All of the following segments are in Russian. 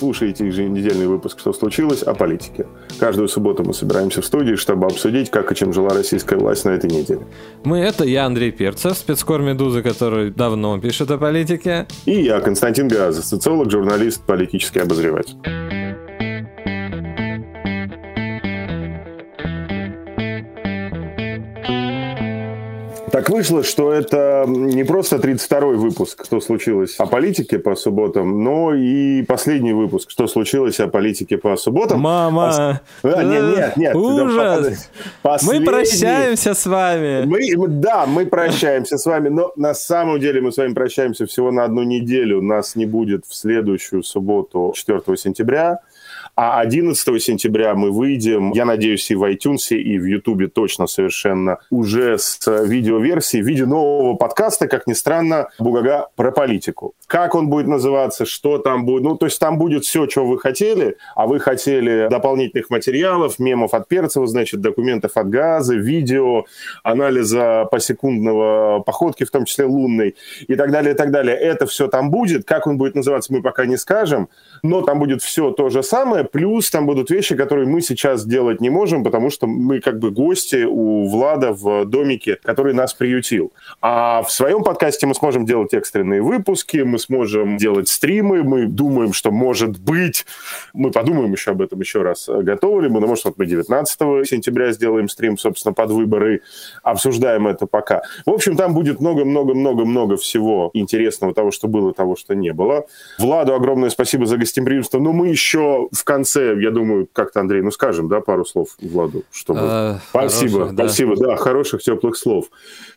Слушаете еженедельный выпуск «Что случилось?» о политике. Каждую субботу мы собираемся в студии, чтобы обсудить, как и чем жила российская власть на этой неделе. Мы — это я, Андрей Перцев, спецкор «Медузы», который давно пишет о политике. И я, Константин Газа, социолог, журналист, политический обозреватель. Так вышло, что это не просто 32-й выпуск «Что случилось о политике по субботам», но и последний выпуск «Что случилось о политике по субботам». Мама! Пос... А, нет, нет, нет. Ужас! Последний... Мы прощаемся с вами. Мы, да, мы прощаемся с вами, но на самом деле мы с вами прощаемся всего на одну неделю. Нас не будет в следующую субботу, 4 сентября. А 11 сентября мы выйдем, я надеюсь, и в iTunes, и в YouTube точно совершенно, уже с видеоверсией, в виде нового подкаста, как ни странно, Бугага про политику. Как он будет называться, что там будет, ну, то есть там будет все, что вы хотели, а вы хотели дополнительных материалов, мемов от Перцева, значит, документов от Газа, видео, анализа посекундного походки, в том числе лунной, и так далее, и так далее. Это все там будет. Как он будет называться, мы пока не скажем, но там будет все то же самое, плюс там будут вещи, которые мы сейчас делать не можем, потому что мы как бы гости у Влада в домике, который нас приютил. А в своем подкасте мы сможем делать экстренные выпуски, мы сможем делать стримы, мы думаем, что может быть, мы подумаем еще об этом еще раз, готовы ли мы, ну, может, вот мы 19 сентября сделаем стрим, собственно, под выборы, обсуждаем это пока. В общем, там будет много-много-много-много всего интересного, того, что было, того, что не было. Владу огромное спасибо за гостеприимство, но мы еще в конце я думаю, как-то, Андрей, ну скажем, да, пару слов Владу, чтобы... А, спасибо, хороших, спасибо, да. да, хороших, теплых слов.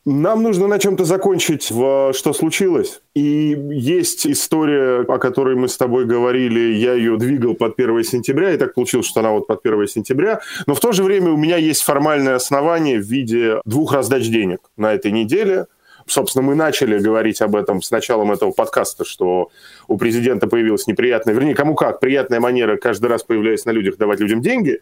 Нам нужно на чем-то закончить, в что случилось. И есть история, о которой мы с тобой говорили, я ее двигал под 1 сентября, и так получилось, что она вот под 1 сентября. Но в то же время у меня есть формальное основание в виде двух раздач денег на этой неделе – Собственно, мы начали говорить об этом с началом этого подкаста, что у президента появилась неприятная, вернее, кому как, приятная манера каждый раз появляясь на людях давать людям деньги,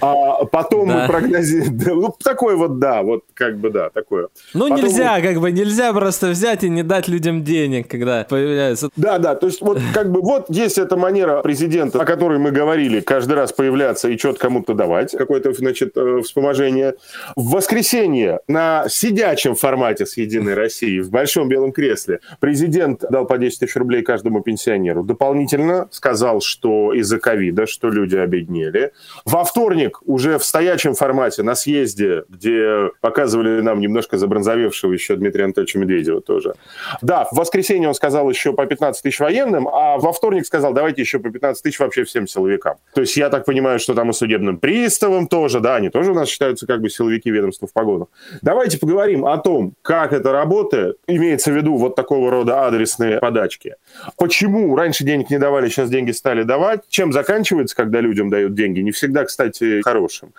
а потом мы прогнозируем, ну, такое вот, да, вот как бы, да, такое. Ну, нельзя, как бы, нельзя просто взять и не дать людям денег, когда появляется. Да, да, то есть вот как бы, вот есть эта манера президента, о которой мы говорили, каждый раз появляться и что-то кому-то давать, какое-то, значит, э, вспоможение. В воскресенье на сидячем формате с Единой России в большом белом кресле президент дал по 10 тысяч рублей каждому пенсионеру. Дополнительно сказал, что из-за ковида, что люди обеднели. Во вторник уже в стоячем формате на съезде, где показывали нам немножко забронзовевшего еще Дмитрия Анатольевича Медведева тоже. Да, в воскресенье он сказал еще по 15 тысяч военным, а во вторник сказал, давайте еще по 15 тысяч вообще всем силовикам. То есть я так понимаю, что там и судебным приставам тоже, да, они тоже у нас считаются как бы силовики ведомства в погонах. Давайте поговорим о том, как это работает, работы, имеется в виду вот такого рода адресные подачки. Почему раньше денег не давали, сейчас деньги стали давать? Чем заканчивается, когда людям дают деньги? Не всегда, кстати, хорошим.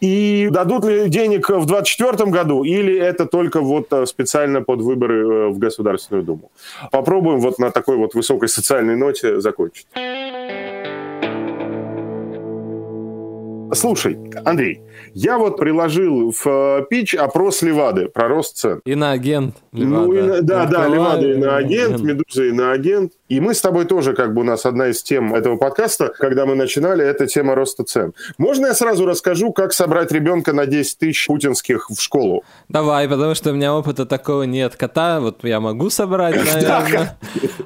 И дадут ли денег в 2024 году, или это только вот э, специально под выборы э, в Государственную Думу? Попробуем вот на такой вот высокой социальной ноте закончить. Слушай, Андрей, я вот приложил в э, пич опрос Левады про рост цен. Иноагент. Левада. Ну, и, да, да, Левада иноагент, Медуза иноагент. И мы с тобой тоже, как бы у нас одна из тем этого подкаста, когда мы начинали, это тема роста цен. Можно я сразу расскажу, как собрать ребенка на 10 тысяч путинских в школу? Давай, потому что у меня опыта такого нет. Кота вот я могу собрать, наверное.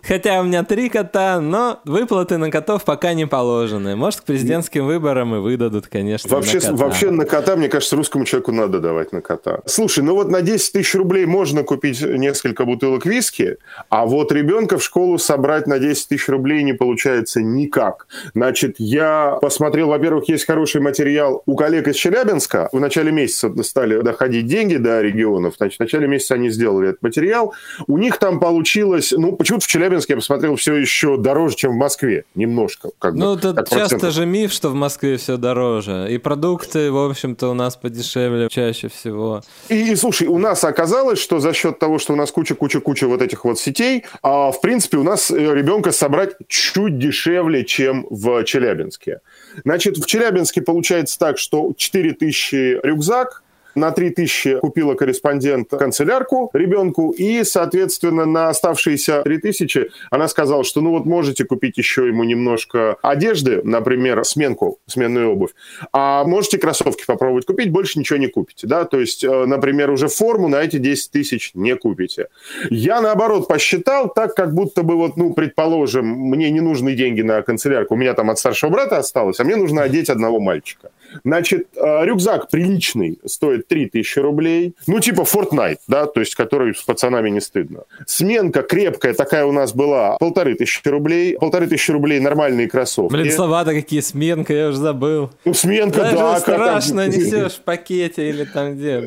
Хотя у меня три кота, но выплаты на котов пока не положены. Может, к президентским выборам и выдадут, конечно, вообще, на кота. Вообще на кота, мне кажется, русскому человеку надо давать на кота. Слушай, ну вот на 10 тысяч рублей можно купить несколько бутылок виски, а вот ребенка в школу собрать на 10 тысяч рублей не получается никак. Значит, я посмотрел, во-первых, есть хороший материал у коллег из Челябинска. В начале месяца стали доходить деньги до регионов. Значит, в начале месяца они сделали этот материал. У них там получилось, ну, почему-то в Челябинске, я посмотрел, все еще дороже, чем в Москве. Немножко. Как ну, бы, тут часто же миф, что в Москве все дороже. И продукты, в общем-то, у нас подешевле чаще всего. И, и слушай, у нас оказалось, что за счет того, что у нас куча-куча-куча вот этих вот сетей, а, в принципе, у нас э, ребенка собрать чуть дешевле, чем в Челябинске. Значит, в Челябинске получается так, что 4000 рюкзак, на 3000 купила корреспондент канцелярку ребенку, и, соответственно, на оставшиеся 3000 она сказала, что ну вот можете купить еще ему немножко одежды, например, сменку, сменную обувь, а можете кроссовки попробовать купить, больше ничего не купите, да, то есть, э, например, уже форму на эти 10 тысяч не купите. Я, наоборот, посчитал так, как будто бы вот, ну, предположим, мне не нужны деньги на канцелярку, у меня там от старшего брата осталось, а мне нужно одеть одного мальчика. Значит, э, рюкзак приличный стоит 3000 рублей. Ну, типа Fortnite, да, то есть который с пацанами не стыдно. Сменка крепкая такая у нас была, полторы тысячи рублей. Полторы тысячи рублей нормальные кроссовки. Блин, слова-то какие, сменка, я уже забыл. Ну, сменка, Даже да. страшно там... несешь в пакете или там где.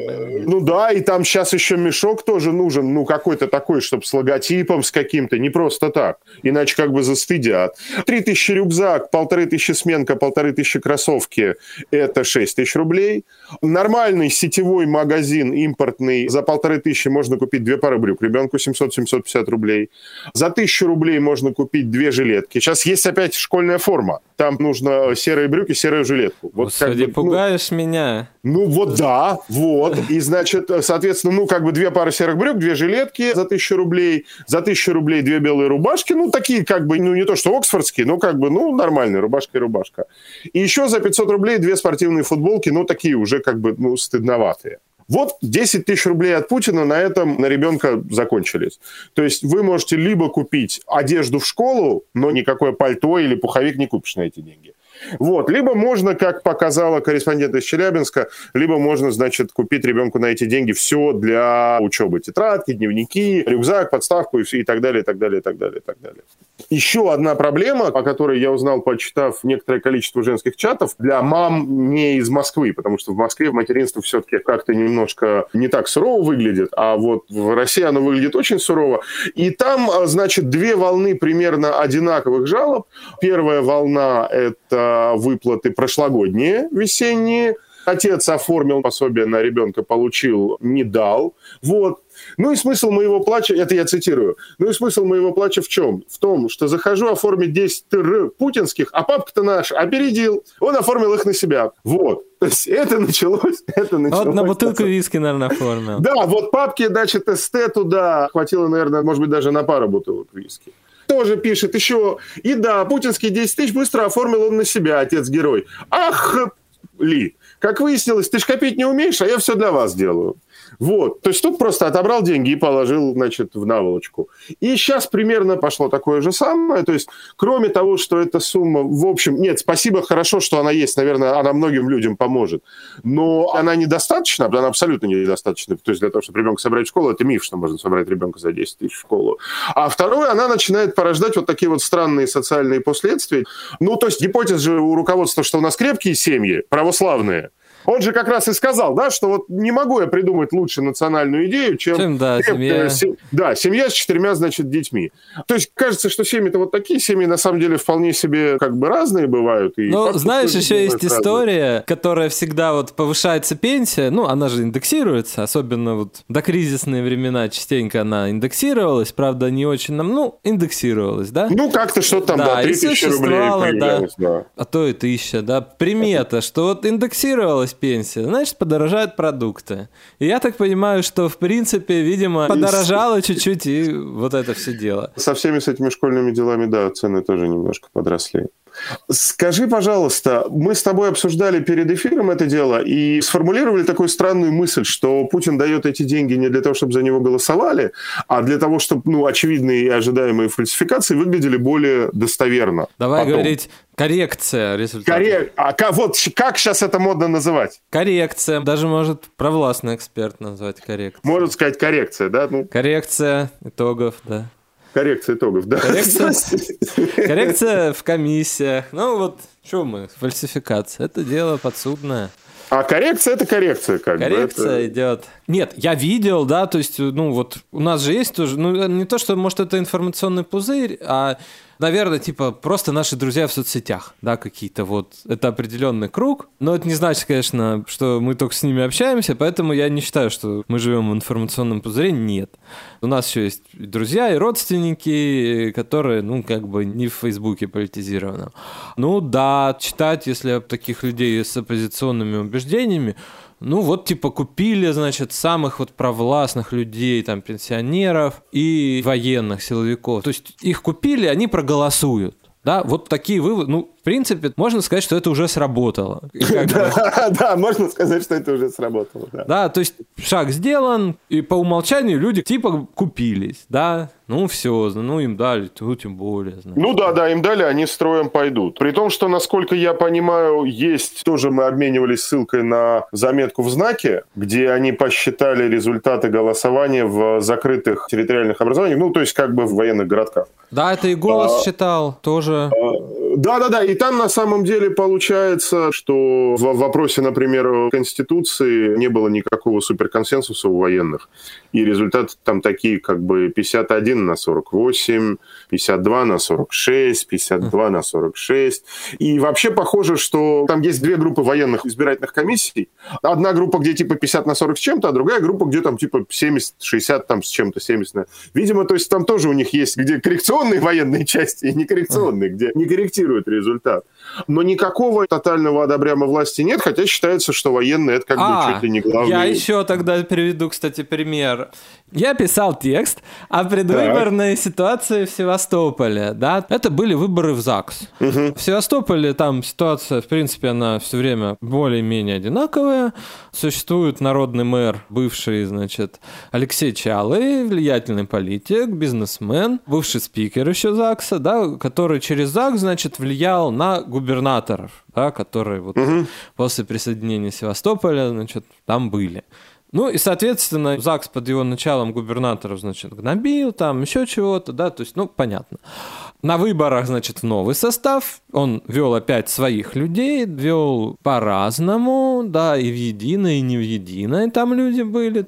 Ну да, и там сейчас еще мешок тоже нужен, ну, какой-то такой, чтобы с логотипом, с каким-то, не просто так. Иначе как бы застыдят. Три тысячи рюкзак, полторы тысячи сменка, полторы тысячи кроссовки это 6 тысяч рублей. Нормальный сетевой магазин импортный за полторы тысячи можно купить две пары брюк ребенку 700-750 рублей. За тысячу рублей можно купить две жилетки. Сейчас есть опять школьная форма. Там нужно серые брюки, серую жилетку. Вот Господи, как бы, пугаешь ну, меня. Ну вот да, вот. И значит, соответственно, ну как бы две пары серых брюк, две жилетки за тысячу рублей. За тысячу рублей две белые рубашки. Ну такие как бы, ну не то что оксфордские, но как бы, ну нормальные, рубашка и рубашка. И еще за 500 рублей две спортивные футболки, ну такие уже как бы, ну стыдноватые. Вот 10 тысяч рублей от Путина на этом на ребенка закончились. То есть вы можете либо купить одежду в школу, но никакое пальто или пуховик не купишь на эти деньги. Вот. Либо можно, как показала корреспондент из Челябинска, либо можно, значит, купить ребенку на эти деньги все для учебы. Тетрадки, дневники, рюкзак, подставку и, все, и так далее, и так далее, и так далее, и так далее. Еще одна проблема, о которой я узнал, почитав некоторое количество женских чатов, для мам не из Москвы, потому что в Москве в материнство все-таки как-то немножко не так сурово выглядит, а вот в России оно выглядит очень сурово. И там, значит, две волны примерно одинаковых жалоб. Первая волна – это выплаты прошлогодние, весенние. Отец оформил пособие на ребенка, получил, не дал. Вот. Ну и смысл моего плача, это я цитирую, ну и смысл моего плача в чем? В том, что захожу оформить 10 тр путинских, а папка-то наш опередил, он оформил их на себя. Вот. То есть это началось, это началось. Вот на бутылку виски, наверное, оформил. Да, вот папки, значит, СТ туда хватило, наверное, может быть, даже на пару бутылок виски тоже пишет еще. И да, путинские 10 тысяч быстро оформил он на себя, отец-герой. Ах, Ли, как выяснилось, ты ж копить не умеешь, а я все для вас делаю. Вот. То есть тут просто отобрал деньги и положил, значит, в наволочку. И сейчас примерно пошло такое же самое. То есть, кроме того, что эта сумма, в общем, нет, спасибо, хорошо, что она есть. Наверное, она многим людям поможет. Но она недостаточна, она абсолютно недостаточна. То есть, для того, чтобы ребенка собрать в школу, это миф, что можно собрать ребенка за 10 тысяч в школу. А второе, она начинает порождать вот такие вот странные социальные последствия. Ну, то есть, гипотеза же у руководства, что у нас крепкие семьи, православные, он же как раз и сказал, да, что вот не могу я придумать лучше национальную идею, чем... чем да, семья. Сем... Да, семья с четырьмя, значит, детьми. То есть кажется, что семьи-то вот такие семьи на самом деле вполне себе как бы разные бывают. И ну, знаешь, еще есть разные. история, которая всегда вот повышается пенсия, ну, она же индексируется, особенно вот до кризисные времена частенько она индексировалась, правда, не очень нам, ну, индексировалась, да? Ну, как-то что там, да, да 3000 рублей да, да. А то и тысяча, да. Примета, что вот индексировалась пенсия, значит, подорожают продукты. И я так понимаю, что, в принципе, видимо, подорожало чуть-чуть, и вот это все дело. Со всеми с этими школьными делами, да, цены тоже немножко подросли. Скажи, пожалуйста, мы с тобой обсуждали перед эфиром это дело и сформулировали такую странную мысль, что Путин дает эти деньги не для того, чтобы за него голосовали, а для того, чтобы ну, очевидные и ожидаемые фальсификации выглядели более достоверно. Давай потом. говорить коррекция результатов. Коррек... А вот как сейчас это модно называть? Коррекция. Даже может провластный эксперт назвать коррекцией. Может сказать коррекция, да? Ну. Коррекция итогов, да. Коррекция итогов, да. Коррекция, коррекция в комиссиях. Ну вот, что мы, фальсификация. Это дело подсудное. А коррекция это коррекция, как коррекция бы. Коррекция идет. Нет, я видел, да, то есть, ну вот у нас же есть тоже, ну не то, что может это информационный пузырь, а наверное, типа, просто наши друзья в соцсетях, да, какие-то вот. Это определенный круг, но это не значит, конечно, что мы только с ними общаемся, поэтому я не считаю, что мы живем в информационном пузыре, нет. У нас еще есть друзья и родственники, которые, ну, как бы не в Фейсбуке политизированы. Ну да, читать, если таких людей с оппозиционными убеждениями, ну вот типа купили, значит, самых вот провластных людей, там, пенсионеров и военных силовиков. То есть их купили, они проголосуют. Да, вот такие выводы. Ну, принципе, можно сказать, что это уже сработало. Да, можно сказать, что это уже сработало. Да, то есть шаг сделан, и по умолчанию люди типа купились, да, ну все, ну им дали, ну тем более. Ну да, да, им дали, они строем пойдут. При том, что, насколько я понимаю, есть, тоже мы обменивались ссылкой на заметку в знаке, где они посчитали результаты голосования в закрытых территориальных образованиях, ну то есть как бы в военных городках. Да, это и голос а, считал тоже. Да-да-да, и там на самом деле получается, что в вопросе, например, Конституции не было никакого суперконсенсуса у военных. И результаты там такие, как бы 51 на 48, 52 на 46, 52 на 46. И вообще похоже, что там есть две группы военных избирательных комиссий. Одна группа, где типа 50 на 40 с чем-то, а другая группа, где там типа 70, 60 там с чем-то, 70. Видимо, то есть там тоже у них есть, где коррекционные военные части и некоррекционные, где не корректируют That. up. Но никакого тотального одобряма власти нет, хотя считается, что военные это как а, бы чуть ли не главное. Я еще тогда приведу, кстати, пример. Я писал текст о предвыборной так. ситуации в Севастополе, да. Это были выборы в ЗАГС. Угу. В Севастополе там ситуация, в принципе, она все время более-менее одинаковая. Существует народный мэр, бывший, значит, Алексей Чалый, влиятельный политик, бизнесмен, бывший спикер еще ЗАГСа, да, который через ЗАГС, значит, влиял на губернаторов, да, которые вот угу. после присоединения Севастополя, значит, там были. Ну и, соответственно, ЗАГС под его началом губернаторов, значит, гнобил, там еще чего-то, да, то есть, ну, понятно. На выборах, значит, в новый состав он вел опять своих людей, вел по-разному, да, и в единое, и не в единое там люди были.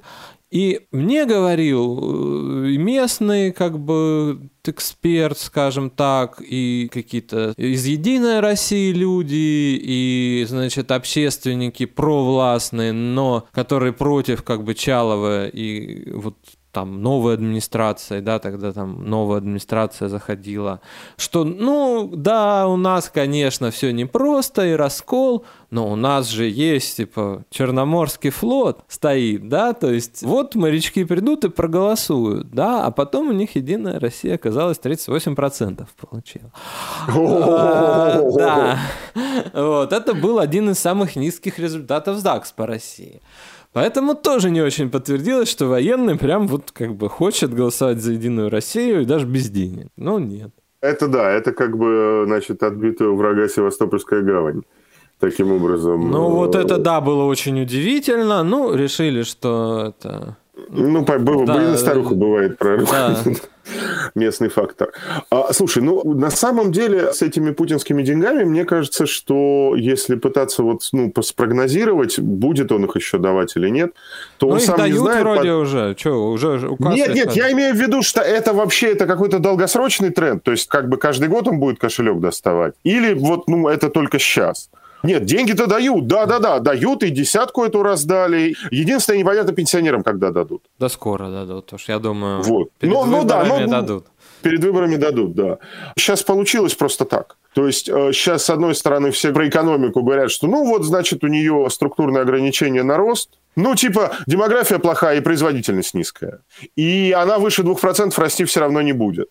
И мне говорил э, местный, как бы, эксперт, скажем так, и какие-то из «Единой России» люди, и, значит, общественники провластные, но которые против, как бы, Чалова и вот там новая администрация, да, тогда там новая администрация заходила, что, ну, да, у нас, конечно, все непросто и раскол, но у нас же есть, типа, Черноморский флот стоит, да, то есть вот морячки придут и проголосуют, да, а потом у них Единая Россия оказалась 38% получила. Да, вот, это был один из самых низких результатов ЗАГС по России. Поэтому тоже не очень подтвердилось, что военный прям вот как бы хочет голосовать за Единую Россию и даже без денег. Ну, нет. Это да, это как бы, значит, отбитая у врага Севастопольская гавань. Таким образом. Ну, вот это да, было очень удивительно. Ну, решили, что это ну, было, да, блин, старуха бывает, правильно? Да. Местный фактор. А, слушай, ну, на самом деле, с этими путинскими деньгами, мне кажется, что если пытаться вот, ну, спрогнозировать, будет он их еще давать или нет, то ну, он сам дают не знает. вроде под... уже. Что, уже указ Нет, нет, я имею в виду, что это вообще это какой-то долгосрочный тренд. То есть, как бы каждый год он будет кошелек доставать. Или вот, ну, это только сейчас. Нет, деньги-то дают, да-да-да, дают, и десятку эту раздали. Единственное, непонятно пенсионерам, когда дадут. Да скоро дадут, уж я думаю, вот. перед ну, ну, да, ну, дадут. Перед выборами дадут, да. Сейчас получилось просто так. То есть сейчас, э, с одной стороны, все про экономику говорят, что, ну, вот, значит, у нее структурное ограничение на рост, ну, типа, демография плохая и производительность низкая. И она выше 2% расти все равно не будет.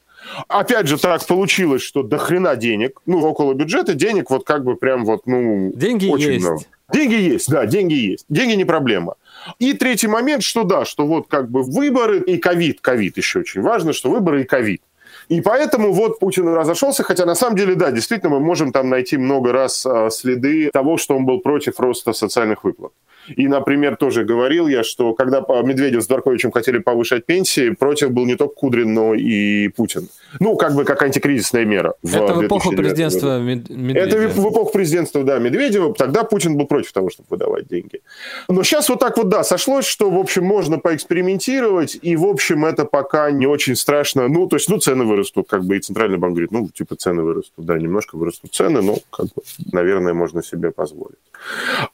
Опять же, так получилось, что до хрена денег, ну, около бюджета денег вот как бы прям вот, ну, Деньги очень есть. много. Деньги есть, да, деньги есть. Деньги не проблема. И третий момент, что да, что вот как бы выборы и ковид, ковид еще очень важно, что выборы и ковид. И поэтому вот Путин разошелся, хотя на самом деле, да, действительно, мы можем там найти много раз а, следы того, что он был против роста социальных выплат. И, например, тоже говорил я, что когда Медведев с Дворковичем хотели повышать пенсии, против был не только Кудрин, но и Путин. Ну, как бы как антикризисная мера. В Это в эпоху президентства Медведева. Это в эпоху президентства, да, Медведева. Тогда Путин был против того, чтобы выдавать деньги. Но сейчас вот так вот, да, сошлось, что, в общем, можно поэкспериментировать, и, в общем, это пока не очень страшно. Ну, то есть, ну, цены вырастут, как бы, и Центральный банк говорит, ну, типа, цены вырастут. Да, немножко вырастут цены, но, как бы, наверное, можно себе позволить.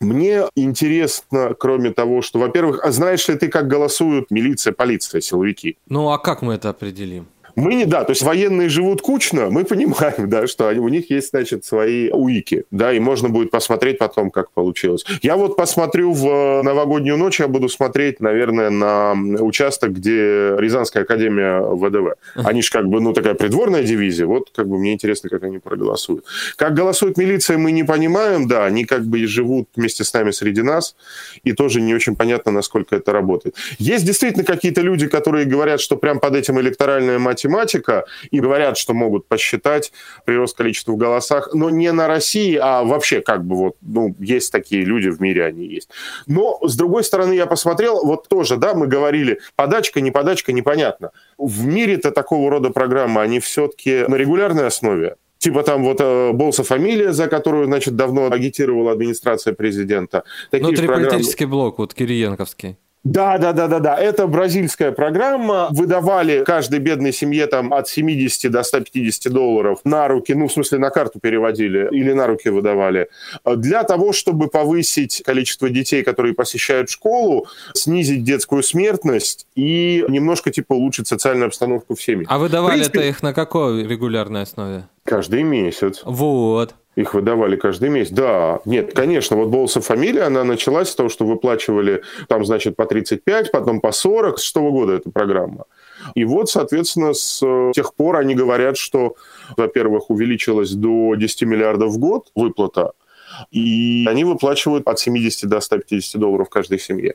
Мне интересно, кроме того, что, во-первых, а знаешь ли ты, как голосуют милиция, полиция, силовики? Ну, а как мы это определим? Мы не, да, то есть военные живут кучно, мы понимаем, да, что они, у них есть, значит, свои уики, да, и можно будет посмотреть потом, как получилось. Я вот посмотрю в новогоднюю ночь, я буду смотреть, наверное, на участок, где Рязанская академия ВДВ. Они же как бы, ну, такая придворная дивизия, вот как бы мне интересно, как они проголосуют. Как голосует милиция, мы не понимаем, да, они как бы живут вместе с нами среди нас, и тоже не очень понятно, насколько это работает. Есть действительно какие-то люди, которые говорят, что прям под этим электоральная мать математика, и говорят, что могут посчитать прирост количества в голосах, но не на России, а вообще как бы вот, ну, есть такие люди в мире, они есть. Но, с другой стороны, я посмотрел, вот тоже, да, мы говорили, подачка, не подачка, непонятно. В мире-то такого рода программы, они все-таки на регулярной основе. Типа там вот э, Болса фамилия, за которую, значит, давно агитировала администрация президента. Такие Внутриполитический программы... блок, вот Кириенковский. Да, да, да, да, да. Это бразильская программа. Выдавали каждой бедной семье там от 70 до 150 долларов на руки, ну, в смысле, на карту переводили или на руки выдавали, для того, чтобы повысить количество детей, которые посещают школу, снизить детскую смертность и немножко, типа, улучшить социальную обстановку в семье. А выдавали принципе... это их на какой регулярной основе? Каждый месяц. Вот. Их выдавали каждый месяц. Да, нет, конечно, вот Болса фамилия, она началась с того, что выплачивали там, значит, по 35, потом по 40. С что года эта программа? И вот, соответственно, с тех пор они говорят, что, во-первых, увеличилась до 10 миллиардов в год выплата, и они выплачивают от 70 до 150 долларов каждой семье.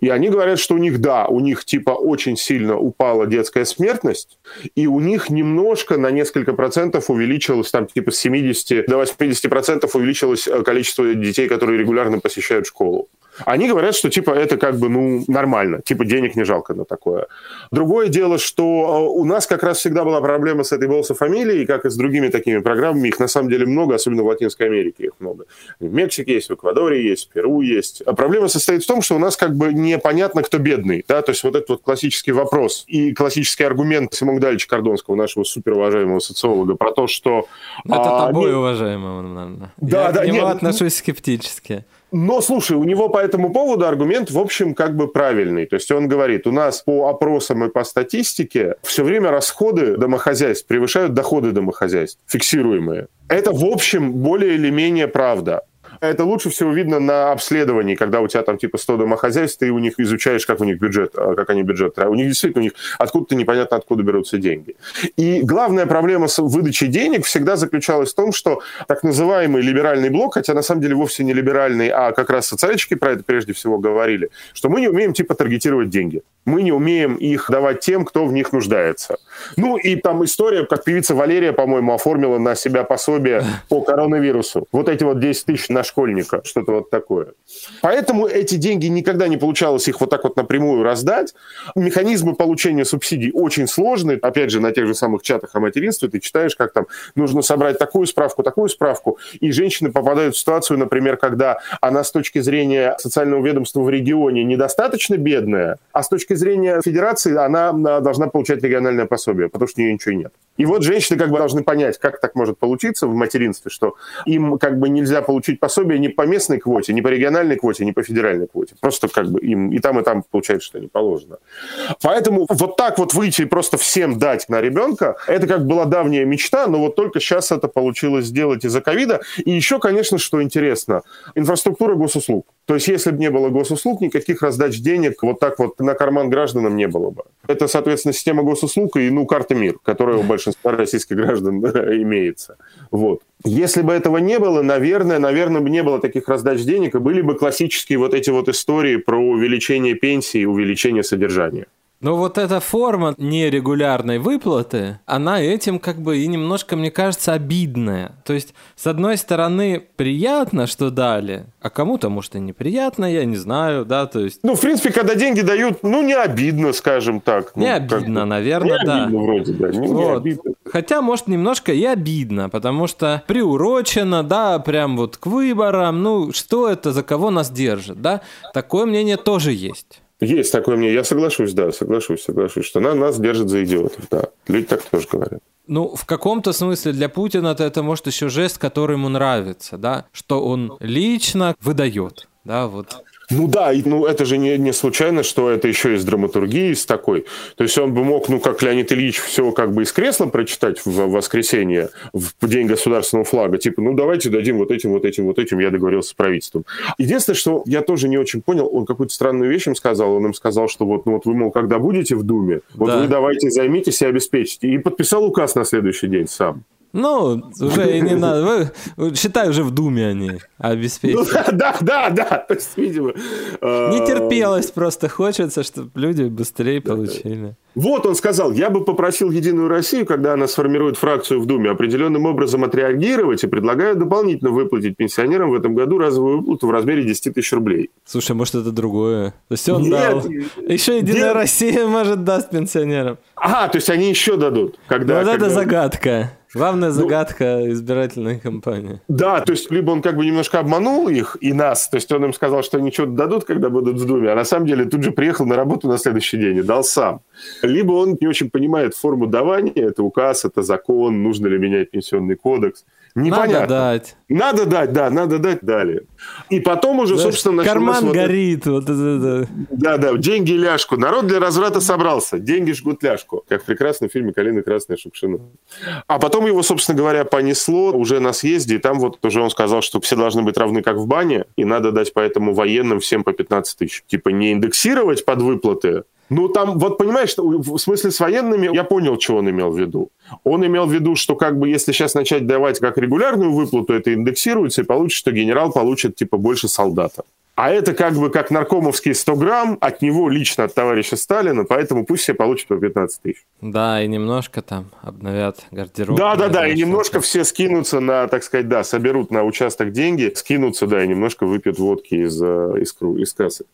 И они говорят, что у них, да, у них типа очень сильно упала детская смертность, и у них немножко на несколько процентов увеличилось, там типа с 70 до 80 процентов увеличилось э, количество детей, которые регулярно посещают школу. Они говорят, что типа это как бы ну нормально, типа денег не жалко на такое. Другое дело, что э, у нас как раз всегда была проблема с этой голоса фамилией, как и с другими такими программами. Их на самом деле много, особенно в Латинской Америке их много. В Мексике есть, в Эквадоре есть, в Перу есть. А проблема состоит в том, что у нас как бы непонятно, кто бедный. Да? То есть вот этот вот классический вопрос и классический аргумент Симона Дальча Кордонского, нашего суперуважаемого социолога, про то, что... Ну, это а, тобой не... уважаемого, наверное. Да, Я да, к нему нет, отношусь скептически. Но, слушай, у него по этому поводу аргумент, в общем, как бы правильный. То есть он говорит, у нас по опросам и по статистике все время расходы домохозяйств превышают доходы домохозяйств, фиксируемые. Это, в общем, более или менее правда. Это лучше всего видно на обследовании, когда у тебя там типа 100 домохозяйств, ты у них изучаешь, как у них бюджет, а, как они бюджет. У них действительно, у них откуда-то непонятно, откуда берутся деньги. И главная проблема с выдачей денег всегда заключалась в том, что так называемый либеральный блок, хотя на самом деле вовсе не либеральный, а как раз социальщики про это прежде всего говорили, что мы не умеем типа таргетировать деньги. Мы не умеем их давать тем, кто в них нуждается. Ну и там история, как певица Валерия, по-моему, оформила на себя пособие по коронавирусу. Вот эти вот 10 тысяч на школьника, что-то вот такое. Поэтому эти деньги никогда не получалось их вот так вот напрямую раздать. Механизмы получения субсидий очень сложные. Опять же, на тех же самых чатах о материнстве ты читаешь, как там нужно собрать такую справку, такую справку. И женщины попадают в ситуацию, например, когда она с точки зрения социального ведомства в регионе недостаточно бедная, а с точки зрения федерации она должна получать региональное пособие, потому что у нее ничего нет. И вот женщины как бы должны понять, как так может получиться в материнстве, что им как бы нельзя получить пособие не по местной квоте, не по региональной квоте, не по федеральной квоте. Просто как бы им и там, и там получается, что не положено. Поэтому вот так вот выйти и просто всем дать на ребенка, это как была давняя мечта, но вот только сейчас это получилось сделать из-за ковида. И еще, конечно, что интересно, инфраструктура госуслуг. То есть, если бы не было госуслуг, никаких раздач денег вот так вот на карман гражданам не было бы. Это, соответственно, система госуслуг и, ну, карта МИР, которая у большинства российских граждан имеется. Вот. Если бы этого не было, наверное, наверное, бы не было таких раздач денег, и были бы классические вот эти вот истории про увеличение пенсии и увеличение содержания. Но вот эта форма нерегулярной выплаты, она этим как бы и немножко, мне кажется, обидная. То есть, с одной стороны, приятно, что дали, а кому-то, может, и неприятно, я не знаю, да, то есть... Ну, в принципе, когда деньги дают, ну, не обидно, скажем так. Ну, не обидно, как наверное, не да. обидно вроде, да, не, вот. не обидно. Хотя, может, немножко и обидно, потому что приурочено, да, прям вот к выборам, ну, что это, за кого нас держит, да? Такое мнение тоже есть. Есть такое мнение. Я соглашусь, да, соглашусь, соглашусь, что на, нас держат за идиотов, да. Люди так тоже говорят. Ну, в каком-то смысле для Путина это может еще жест, который ему нравится, да, что он лично выдает, да, вот. Ну да, ну это же не, не случайно, что это еще из драматургии, из такой. То есть он бы мог, ну как Леонид Ильич, все как бы из кресла прочитать в воскресенье, в день государственного флага, типа, ну давайте дадим вот этим, вот этим, вот этим, я договорился с правительством. Единственное, что я тоже не очень понял, он какую-то странную вещь им сказал, он им сказал, что вот, ну вот вы, мол, когда будете в Думе, вот да. вы давайте займитесь и обеспечите. И подписал указ на следующий день сам. Ну, уже и не надо. Вы, считай, уже в Думе они обеспечены. Ну, да, да, да. То есть, видимо... Не э, терпелось просто. Хочется, чтобы люди быстрее получили. Вот он сказал, я бы попросил Единую Россию, когда она сформирует фракцию в Думе, определенным образом отреагировать и предлагаю дополнительно выплатить пенсионерам в этом году разовую выплату в размере 10 тысяч рублей. Слушай, может это другое? То есть он Нет, дал. Еще Единая Нет. Россия, может, даст пенсионерам. Ага, то есть они еще дадут. Когда, вот когда... это загадка. Главная ну, загадка ну, избирательной кампании. Да, то есть либо он как бы немножко обманул их и нас, то есть он им сказал, что они что-то дадут, когда будут в Думе, а на самом деле тут же приехал на работу на следующий день и дал сам. Либо он не очень понимает форму давания, это указ, это закон, нужно ли менять пенсионный кодекс. Непонятно. Надо дать. Надо дать, да, надо дать, дали. И потом уже, Знаешь, собственно... Карман вот горит. Вот это, да, да, деньги ляжку. Народ для разврата собрался. Деньги жгут ляжку. Как в прекрасном фильме «Калина красная Шукшина». А потом его, собственно говоря, понесло уже на съезде, и там вот уже он сказал, что все должны быть равны, как в бане, и надо дать поэтому военным всем по 15 тысяч. Типа не индексировать под выплаты, ну, там, вот понимаешь, в смысле с военными, я понял, что он имел в виду. Он имел в виду, что как бы если сейчас начать давать как регулярную выплату, это индексируется, и получится, что генерал получит типа больше солдата. А это как бы как наркомовский 100 грамм от него лично, от товарища Сталина, поэтому пусть все получат по 15 тысяч. Да, и немножко там обновят гардероб. Да, да, да, и немножко все скинутся на, так сказать, да, соберут на участок деньги, скинутся, да, и немножко выпьют водки из, э, из, из кассы.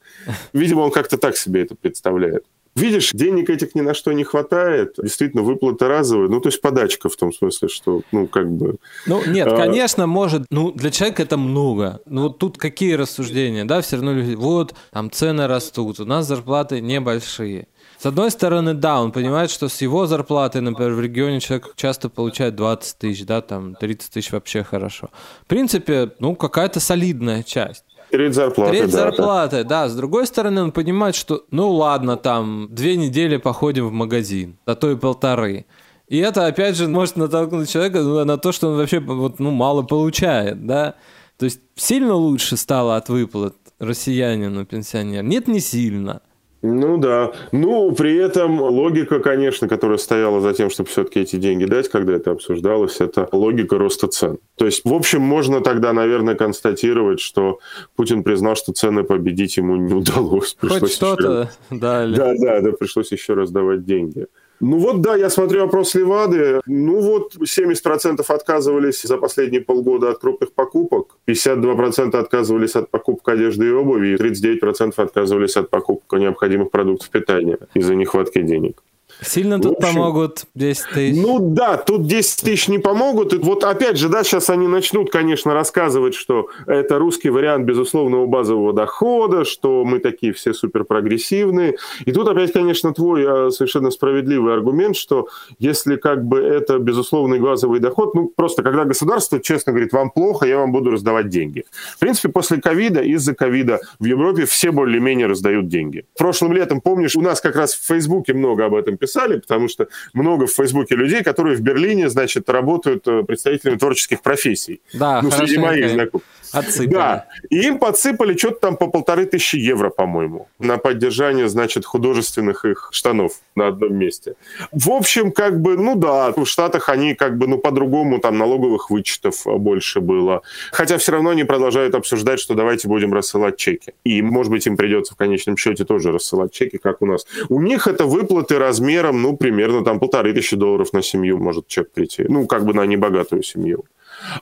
Видимо, он как-то так себе это представляет. Видишь, денег этих ни на что не хватает. Действительно, выплата разовая. Ну, то есть подачка в том смысле, что, ну, как бы... Ну, нет, а... конечно, может. Ну, для человека это много. Ну, вот тут какие рассуждения, да, все равно люди... Вот, там цены растут, у нас зарплаты небольшие. С одной стороны, да, он понимает, что с его зарплаты, например, в регионе человек часто получает 20 тысяч, да, там 30 тысяч вообще хорошо. В принципе, ну, какая-то солидная часть. Треть зарплаты, Треть да, зарплаты, да. да. С другой стороны, он понимает, что, ну ладно, там, две недели походим в магазин, а то и полторы. И это, опять же, может натолкнуть человека на то, что он вообще вот, ну, мало получает, да. То есть сильно лучше стало от выплат россиянину, пенсионер? Нет, не сильно. Ну да. Ну, при этом логика, конечно, которая стояла за тем, чтобы все-таки эти деньги дать, когда это обсуждалось, это логика роста цен. То есть, в общем, можно тогда, наверное, констатировать, что Путин признал, что цены победить ему не удалось. Пришлось Хоть что-то дали. Да, да, да, пришлось еще раз давать деньги. Ну вот да, я смотрю опрос Левады. Ну вот 70% отказывались за последние полгода от крупных покупок, 52% отказывались от покупок одежды и обуви, и 39% отказывались от покупок необходимых продуктов питания из-за нехватки денег. Сильно тут общем, помогут 10 тысяч? Ну да, тут 10 тысяч не помогут. И вот опять же, да, сейчас они начнут, конечно, рассказывать, что это русский вариант безусловного базового дохода, что мы такие все супер прогрессивные. И тут опять, конечно, твой а, совершенно справедливый аргумент, что если как бы это безусловный базовый доход, ну просто когда государство честно говорит, вам плохо, я вам буду раздавать деньги. В принципе, после ковида, из-за ковида в Европе все более-менее раздают деньги. Прошлым летом, помнишь, у нас как раз в Фейсбуке много об этом писали, написали, потому что много в Фейсбуке людей, которые в Берлине, значит, работают э, представителями творческих профессий. Да, ну, среди моих знакомых. Отсыпали. Да, и им подсыпали что-то там по полторы тысячи евро, по-моему, на поддержание, значит, художественных их штанов на одном месте. В общем, как бы, ну да, в Штатах они как бы, ну, по-другому, там налоговых вычетов больше было. Хотя все равно они продолжают обсуждать, что давайте будем рассылать чеки. И, может быть, им придется в конечном счете тоже рассылать чеки, как у нас. У них это выплаты размером, ну, примерно там полторы тысячи долларов на семью может чек прийти. Ну, как бы на небогатую семью.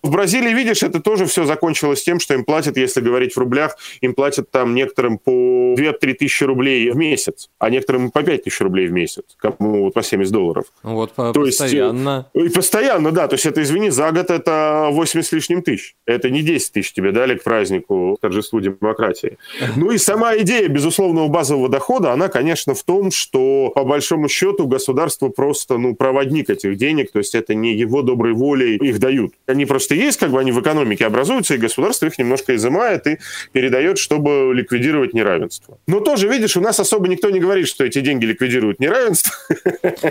В Бразилии, видишь, это тоже все закончилось тем, что им платят, если говорить в рублях, им платят там некоторым по 2-3 тысячи рублей в месяц, а некоторым по 5 тысяч рублей в месяц, кому вот по 70 долларов. Вот по то постоянно. Есть, и постоянно, да. То есть это, извини, за год это 80 с лишним тысяч. Это не 10 тысяч тебе дали к празднику, к торжеству демократии. Ну и сама идея безусловного базового дохода, она, конечно, в том, что по большому счету государство просто, ну, проводник этих денег, то есть это не его доброй волей их дают. Они просто есть, как бы они в экономике образуются, и государство их немножко изымает и передает, чтобы ликвидировать неравенство. Но тоже, видишь, у нас особо никто не говорит, что эти деньги ликвидируют неравенство.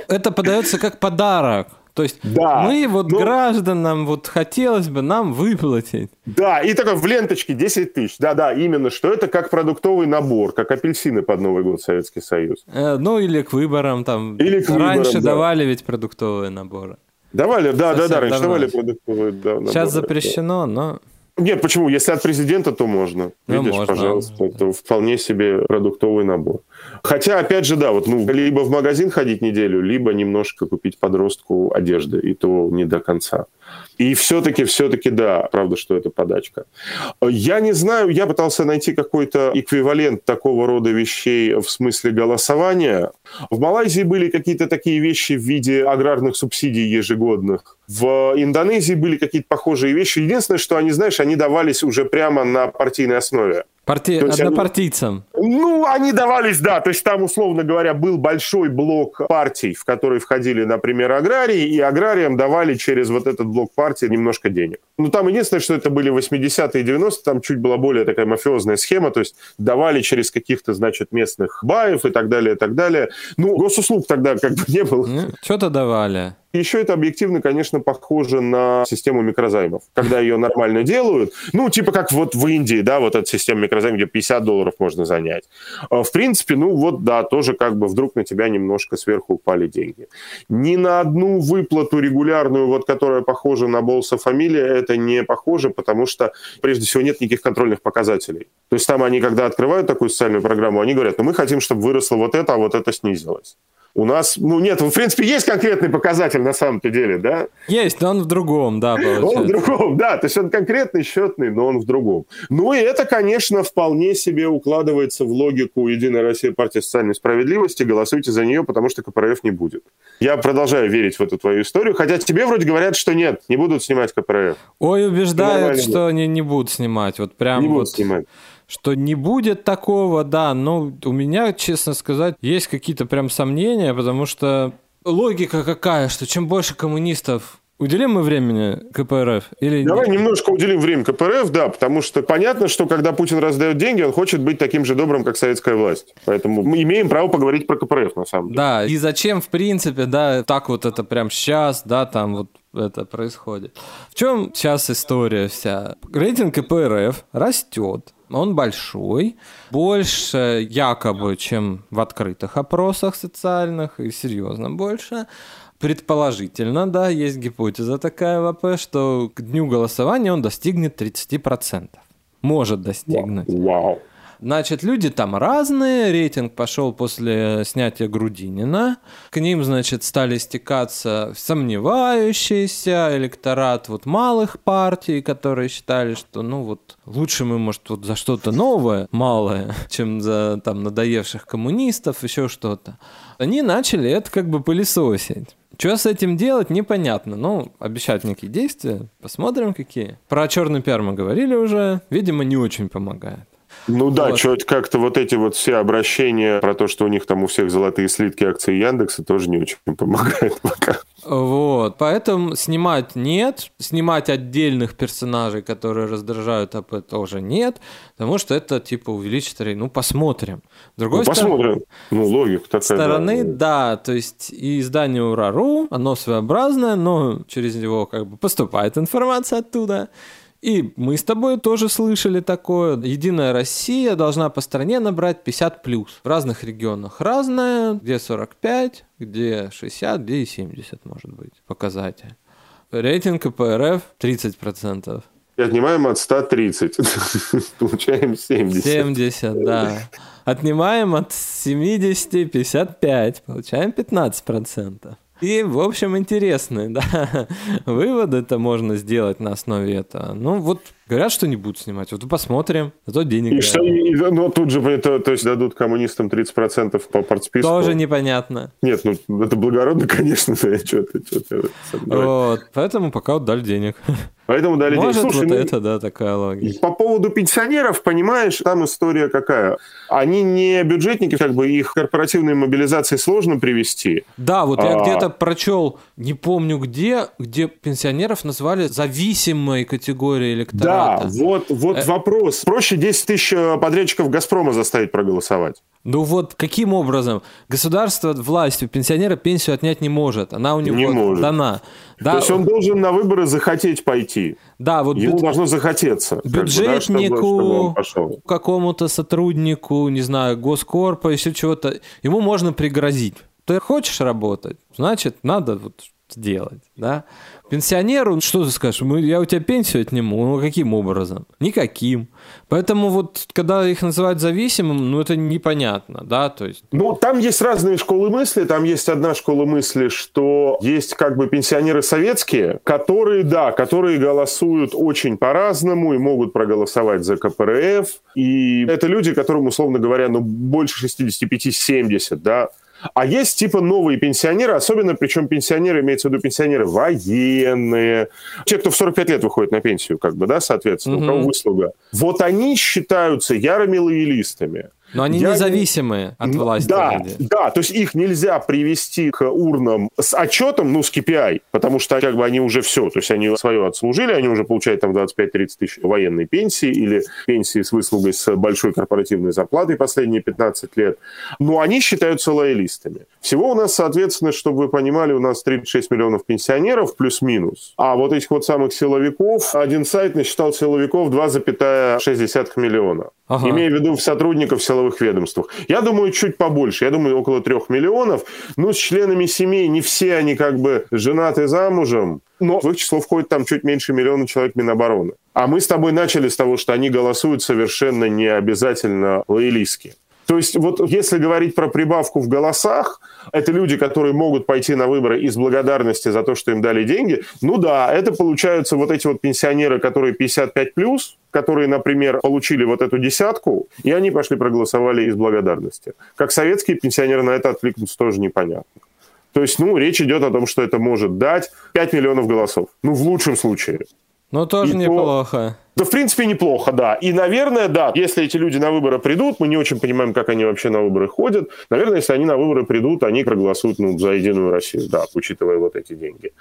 Это подается как подарок. То есть да, мы вот но... гражданам вот хотелось бы нам выплатить. Да, и такой в ленточке 10 тысяч. Да-да, именно, что это как продуктовый набор, как апельсины под Новый год Советский Союз. Э, ну или к выборам там. Или к Раньше выборам, давали да. ведь продуктовые наборы. Давали, да, да, да, раньше давали продуктовые. Да, Сейчас запрещено, но... Нет, почему? Если от президента, то можно. Ну, Видишь, можно. пожалуйста, это вполне себе продуктовый набор. Хотя, опять же, да, вот ну, либо в магазин ходить неделю, либо немножко купить подростку одежды, и то не до конца. И все-таки, все-таки, да, правда, что это подачка. Я не знаю, я пытался найти какой-то эквивалент такого рода вещей в смысле голосования. В Малайзии были какие-то такие вещи в виде аграрных субсидий ежегодных. В Индонезии были какие-то похожие вещи. Единственное, что они, знаешь, они давались уже прямо на партийной основе. Парти... Однопартийцам. Они... Ну, они давались, да. То есть там, условно говоря, был большой блок партий, в которые входили, например, аграрии, и аграриям давали через вот этот блок партии немножко денег. Ну, там единственное, что это были 80-е и 90-е, там чуть была более такая мафиозная схема, то есть давали через каких-то, значит, местных баев и так далее, и так далее. Ну, госуслуг тогда как бы не было. Ну, что-то давали. Еще это объективно, конечно, похоже на систему микрозаймов. Когда ее нормально делают, ну, типа как вот в Индии, да, вот эта система микрозаймов, где 50 долларов можно занять. А, в принципе, ну вот, да, тоже как бы вдруг на тебя немножко сверху упали деньги. Ни на одну выплату регулярную, вот которая похожа на Болса фамилия, это не похоже, потому что, прежде всего, нет никаких контрольных показателей. То есть там они, когда открывают такую социальную программу, они говорят, ну мы хотим, чтобы выросло вот это, а вот это снизилось. У нас, ну нет, в принципе, есть конкретный показатель на самом-то деле, да? Есть, но он в другом, да, получается. Он в другом, да, то есть он конкретный, счетный, но он в другом. Ну и это, конечно, вполне себе укладывается в логику Единой России партии социальной справедливости. Голосуйте за нее, потому что КПРФ не будет. Я продолжаю верить в эту твою историю, хотя тебе вроде говорят, что нет, не будут снимать КПРФ. Ой, убеждают, что они не будут снимать. Вот прям не вот... будут снимать что не будет такого, да, но у меня, честно сказать, есть какие-то прям сомнения, потому что логика какая, что чем больше коммунистов Уделим мы времени КПРФ? Или Давай нет? немножко уделим время КПРФ, да, потому что понятно, что когда Путин раздает деньги, он хочет быть таким же добрым, как советская власть. Поэтому мы имеем право поговорить про КПРФ, на самом деле. Да, и зачем, в принципе, да, так вот это прям сейчас, да, там вот это происходит. В чем сейчас история вся? Рейтинг КПРФ растет, он большой, больше якобы, чем в открытых опросах социальных, и серьезно больше. Предположительно, да, есть гипотеза такая в АП, что к дню голосования он достигнет 30%. Может достигнуть. Вау. Значит, люди там разные, рейтинг пошел после снятия Грудинина. К ним, значит, стали стекаться сомневающиеся, электорат вот малых партий, которые считали, что, ну вот, лучше мы, может, вот за что-то новое, малое, чем за там надоевших коммунистов, еще что-то. Они начали это как бы пылесосить. Что с этим делать, непонятно. Ну, обещать некие действия. Посмотрим, какие. Про черный пиар мы говорили уже. Видимо, не очень помогает. Ну да, вот. что как-то вот эти вот все обращения про то, что у них там у всех золотые слитки акций Яндекса, тоже не очень помогает пока. Вот. Поэтому снимать нет, снимать отдельных персонажей, которые раздражают АП, тоже нет, потому что это типа увеличит рейд. Ну, посмотрим. Другой ну, посмотрим. Ну, логика такая. стороны, да. да, то есть и издание Урару, оно своеобразное, но через него как бы поступает информация оттуда. И мы с тобой тоже слышали такое. Единая Россия должна по стране набрать 50 плюс. В разных регионах разное, где 45, где 60, где и 70 может быть показатель. Рейтинг КПРФ 30%. И отнимаем от 130. Получаем 70. 70, да. Отнимаем от 70 55. Получаем 15%. И, в общем, интересные, да, выводы-то можно сделать на основе этого. Ну, вот Говорят, что не будут снимать. Вот посмотрим. Зато денег и что, ну, тут же то, то есть дадут коммунистам 30% по партсписку. Тоже непонятно. Нет, ну это благородно, конечно, да, что-то, что-то. Вот, поэтому пока вот дали денег. Поэтому дали Может, денег. Слушай, вот ну, это, да, такая логика. По поводу пенсионеров, понимаешь, там история какая. Они не бюджетники, как бы их корпоративной мобилизации сложно привести. Да, вот а... я где-то прочел, не помню где, где пенсионеров назвали зависимой категорией электората. Да, вот, вот э... вопрос. Проще 10 тысяч э, подрядчиков «Газпрома» заставить проголосовать. Ну вот каким образом? Государство, власть у пенсионера пенсию отнять не может. Она у него не может. дана. Да. То есть он должен на выборы захотеть пойти. Да, вот Ему бю... должно захотеться. Бюджетнику, как бы, да, какому-то сотруднику, не знаю, госкорпа, еще чего-то, ему можно пригрозить. Ты хочешь работать, значит, надо вот сделать, да? Пенсионеру, что ты скажешь, я у тебя пенсию отниму, ну каким образом? Никаким. Поэтому вот, когда их называют зависимым, ну это непонятно, да, то есть... Ну, там есть разные школы мысли, там есть одна школа мысли, что есть как бы пенсионеры советские, которые, да, которые голосуют очень по-разному и могут проголосовать за КПРФ, и это люди, которым, условно говоря, ну, больше 65-70, да, а есть типа новые пенсионеры, особенно, причем пенсионеры, имеется в виду пенсионеры военные, те, кто в 45 лет выходит на пенсию, как бы, да, соответственно, mm-hmm. у кого выслуга. Вот они считаются ярыми лоялистами. Но они я... независимые от власти. Да, да, то есть их нельзя привести к урнам с отчетом, ну, с KPI, потому что как бы они уже все, то есть они свое отслужили, они уже получают там 25-30 тысяч военной пенсии или пенсии с выслугой с большой корпоративной зарплатой последние 15 лет, но они считаются лоялистами. Всего у нас, соответственно, чтобы вы понимали, у нас 36 миллионов пенсионеров плюс-минус, а вот этих вот самых силовиков, один сайт насчитал силовиков 2,6 миллиона. Ага. Имея в виду сотрудников силовых ведомствах. Я думаю, чуть побольше. Я думаю, около трех миллионов. Ну, с членами семей не все они как бы женаты замужем, но в их число входит там чуть меньше миллиона человек Минобороны. А мы с тобой начали с того, что они голосуют совершенно не обязательно лоялистски. То есть вот если говорить про прибавку в голосах, это люди, которые могут пойти на выборы из благодарности за то, что им дали деньги. Ну да, это получаются вот эти вот пенсионеры, которые 55 плюс, которые, например, получили вот эту десятку, и они пошли проголосовали из благодарности. Как советские пенсионеры на это откликнутся тоже непонятно. То есть, ну, речь идет о том, что это может дать 5 миллионов голосов. Ну, в лучшем случае. Ну, тоже и неплохо. Да, в принципе, неплохо, да. И, наверное, да, если эти люди на выборы придут, мы не очень понимаем, как они вообще на выборы ходят. Наверное, если они на выборы придут, они проголосуют ну, за Единую Россию, да, учитывая вот эти деньги.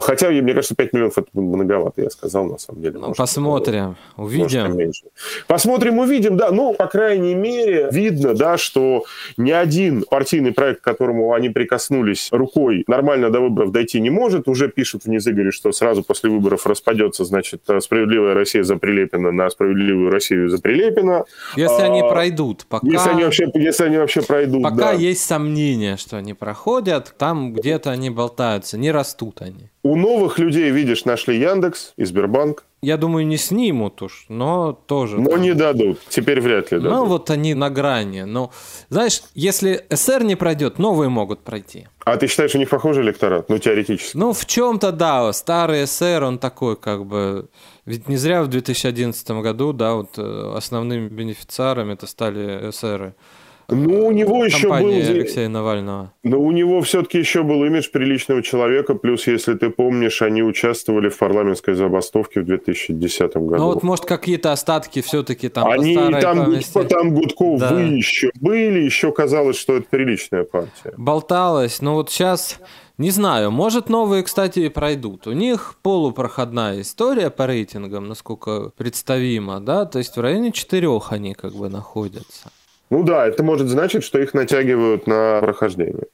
Хотя, мне кажется, 5 миллионов это многовато, я сказал, на самом деле. Ну, может, посмотрим, это, увидим. Может, Посмотрим, увидим, да. Ну, по крайней мере, видно, да, что ни один партийный проект, к которому они прикоснулись рукой, нормально до выборов дойти не может. Уже пишут в Низыгоре, что сразу после выборов распадется, значит, справедливая Россия за Прилепина на справедливую Россию за Прилепина. Если а, они пройдут, пока... Если они вообще, если они вообще пройдут, Пока да. есть сомнения, что они проходят, там где-то они болтаются, не растут они. У новых людей, видишь, нашли Яндекс и Сбербанк. Я думаю, не снимут уж, но тоже. Но не дадут. Теперь вряд ли дадут. Ну, вот они на грани. Но, знаешь, если СР не пройдет, новые могут пройти. А ты считаешь, у них похожий электорат? Ну, теоретически. Ну, в чем-то да. Старый СР, он такой, как бы... Ведь не зря в 2011 году, да, вот э, основными бенефициарами это стали СРы. Ну, у него еще был... Алексея Навального. Но у него все-таки еще был имидж приличного человека, плюс, если ты помнишь, они участвовали в парламентской забастовке в 2010 году. Ну, вот, может, какие-то остатки все-таки там Они там, там Гудков да. вы еще были, еще казалось, что это приличная партия. Болталось, но вот сейчас Не знаю, может новые, кстати, пройдут. У них полупроходная история по рейтингам, насколько представимо, да, то есть в районе четырех они как бы находятся. Ну да, это может значить, что их натягивают на прохождение.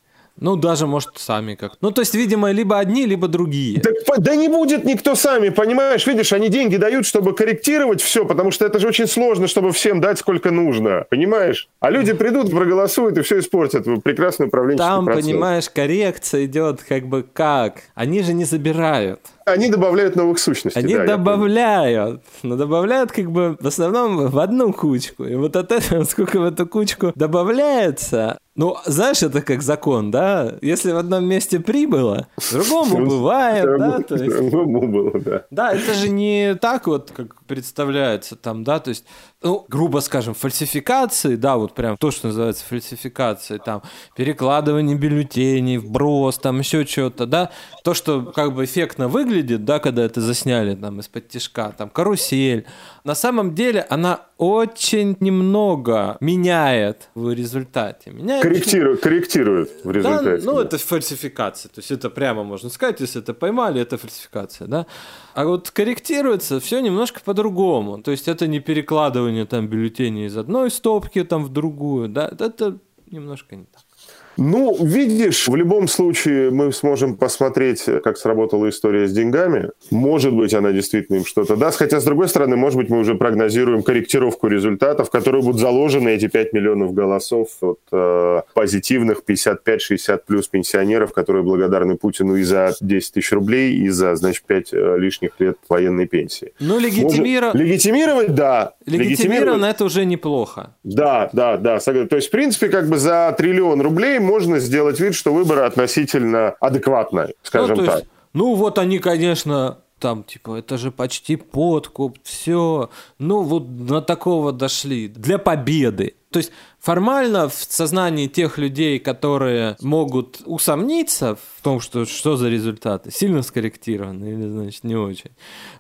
Ну, даже, может, сами как. Ну, то есть, видимо, либо одни, либо другие. Так, да не будет никто сами, понимаешь? Видишь, они деньги дают, чтобы корректировать все, потому что это же очень сложно, чтобы всем дать сколько нужно. Понимаешь? А люди придут, проголосуют и все испортят. Прекрасный управленческий Там, процесс. понимаешь, коррекция идет как бы как? Они же не забирают. Они добавляют новых сущностей. Они да, добавляют. Но добавляют как бы в основном в одну кучку. И вот от этого, сколько в эту кучку добавляется, ну, знаешь, это как закон, да? Если в одном месте прибыло, в другом убывает, да? То есть... было, да. Да, это же не так вот, как представляется там, да? То есть, ну, грубо скажем, фальсификации, да, вот прям то, что называется фальсификацией, там, перекладывание бюллетеней, вброс, там еще что-то, да? То, что как бы эффектно выглядит, да, когда это засняли там из-под тяжка, там, карусель, на самом деле она очень немного меняет в результате. Меняет корректирует, корректирует в результате. Да, ну, это фальсификация. То есть это прямо можно сказать, если это поймали, это фальсификация, да. А вот корректируется все немножко по-другому. То есть это не перекладывание там бюллетеней из одной стопки там в другую, да. Это немножко не так. Ну, видишь, в любом случае мы сможем посмотреть, как сработала история с деньгами. Может быть, она действительно им что-то даст. Хотя, с другой стороны, может быть, мы уже прогнозируем корректировку результатов, в которые будут заложены эти 5 миллионов голосов от э, позитивных 55-60 плюс пенсионеров, которые благодарны Путину и за 10 тысяч рублей, и за, значит, 5 э, лишних лет военной пенсии. Ну, легитимировать... Легитимировать, да. Легитимировано это уже неплохо. Да, да, да. То есть, в принципе, как бы за триллион рублей можно сделать вид, что выборы относительно адекватные, скажем ну, так. Есть, ну, вот они, конечно, там, типа, это же почти подкуп, все. Ну, вот на такого дошли. Для победы. То есть формально в сознании тех людей, которые могут усомниться в том, что, что за результаты, сильно скорректированы или, значит, не очень.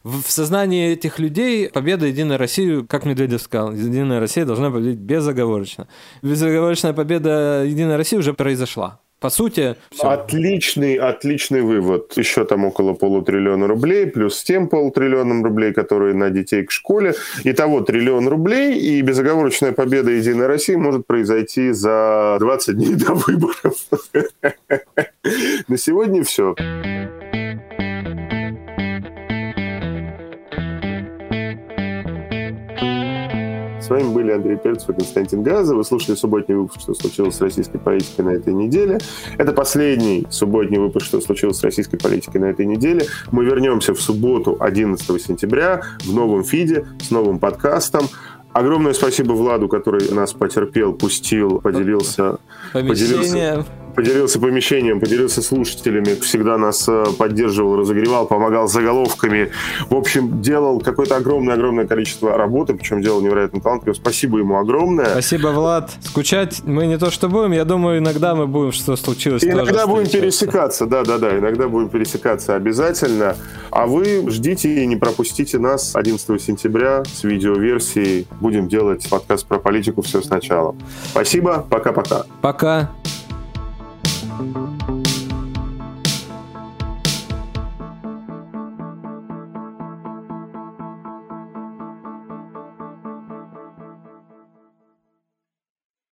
В, в сознании этих людей победа Единой России, как Медведев сказал, Единая Россия должна победить безоговорочно. Безоговорочная победа Единой России уже произошла. По сути, все. Отличный, отличный вывод. Еще там около полутриллиона рублей, плюс тем полутриллионом рублей, которые на детей к школе. Итого триллион рублей, и безоговорочная победа Единой России может произойти за 20 дней до выборов. На сегодня все. С вами были Андрей Перцев и Константин Газа. Вы слушали субботний выпуск «Что случилось с российской политикой на этой неделе». Это последний субботний выпуск «Что случилось с российской политикой на этой неделе». Мы вернемся в субботу, 11 сентября, в новом фиде, с новым подкастом. Огромное спасибо Владу, который нас потерпел, пустил, поделился. Помещение. Поделился поделился помещением, поделился слушателями, всегда нас э, поддерживал, разогревал, помогал заголовками. В общем, делал какое-то огромное-огромное количество работы, причем делал невероятно талантливо. Спасибо ему огромное. Спасибо, Влад. Скучать мы не то что будем, я думаю, иногда мы будем, что случилось. И иногда будем пересекаться, да-да-да, иногда будем пересекаться обязательно. А вы ждите и не пропустите нас 11 сентября с видеоверсией. Будем делать подкаст про политику все сначала. Спасибо, пока-пока. Пока. -пока. Пока. Thank you.